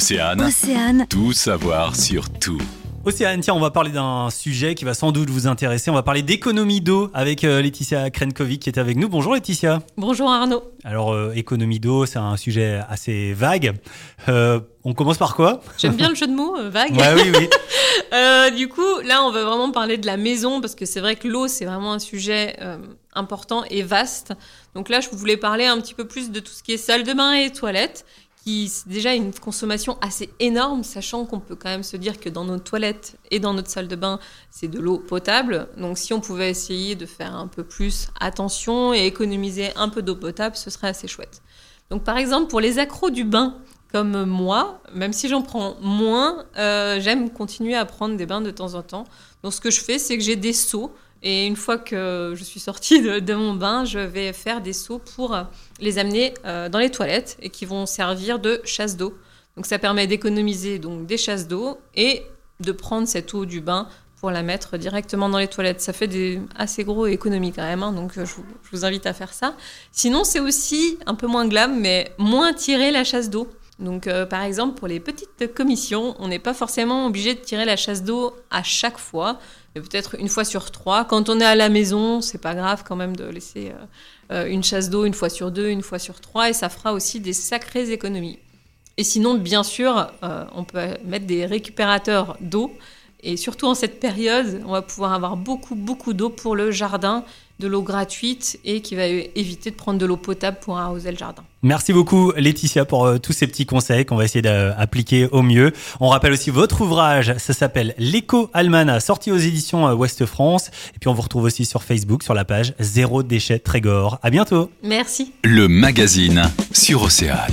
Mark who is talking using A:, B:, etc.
A: Océane,
B: Océane,
A: tout savoir sur tout.
C: Océane, tiens, on va parler d'un sujet qui va sans doute vous intéresser. On va parler d'économie d'eau avec euh, Laetitia Krenkovic qui est avec nous. Bonjour Laetitia.
D: Bonjour Arnaud.
C: Alors, euh, économie d'eau, c'est un sujet assez vague. Euh, on commence par quoi?
D: J'aime bien le jeu de mots, euh, vague.
C: Ouais, oui, oui.
D: Euh, du coup, là, on va vraiment parler de la maison parce que c'est vrai que l'eau, c'est vraiment un sujet euh, important et vaste. Donc là, je voulais parler un petit peu plus de tout ce qui est salle de bain et toilettes, qui c'est déjà une consommation assez énorme, sachant qu'on peut quand même se dire que dans nos toilettes et dans notre salle de bain, c'est de l'eau potable. Donc si on pouvait essayer de faire un peu plus attention et économiser un peu d'eau potable, ce serait assez chouette. Donc par exemple, pour les accros du bain, comme moi, même si j'en prends moins, euh, j'aime continuer à prendre des bains de temps en temps. Donc ce que je fais, c'est que j'ai des seaux. Et une fois que je suis sortie de, mon bain, je vais faire des seaux pour euh, les amener euh, dans les toilettes et qui vont servir de chasse d'eau. Donc ça permet d'économiser donc des chasses d'eau et de prendre cette eau du bain pour la mettre directement dans les toilettes. Ça fait des assez gros économies quand même, hein, donc euh, je vous, invite à faire ça. Sinon, c'est aussi un peu moins glam, mais moins tirer la chasse d'eau. Donc, par exemple, pour les petites commissions, on n'est pas forcément obligé de tirer la chasse d'eau à chaque fois, peut-être une fois sur trois. Quand on est à la maison, c'est pas grave quand même de laisser euh, euh, une chasse d'eau une fois sur deux, une fois sur trois, et ça fera aussi des sacrées économies. Et sinon, bien sûr, euh, on peut mettre des récupérateurs d'eau. Et surtout en cette période, on va pouvoir avoir beaucoup, beaucoup d'eau pour le jardin, de l'eau gratuite et qui va éviter de prendre de l'eau potable pour arroser le jardin.
C: Merci beaucoup Laetitia pour euh, tous ces petits conseils qu'on va essayer d'appliquer au mieux. On rappelle aussi votre ouvrage, ça s'appelle L'éco Almana, sorti aux éditions euh, Ouest France. Et puis on vous retrouve aussi sur Facebook sur la page Zéro déchet Trégor. À bientôt.
D: Merci.
A: Le magazine sur Océane.